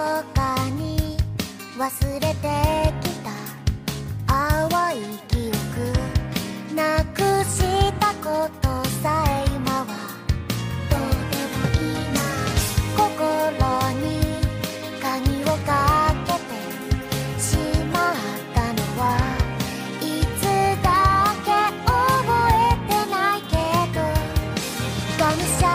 こかに忘れてきた。淡い記憶なくしたことさえ今はどうでもいいな心に鍵をかけてしまったのはいつだけ覚えてないけどがむしゃ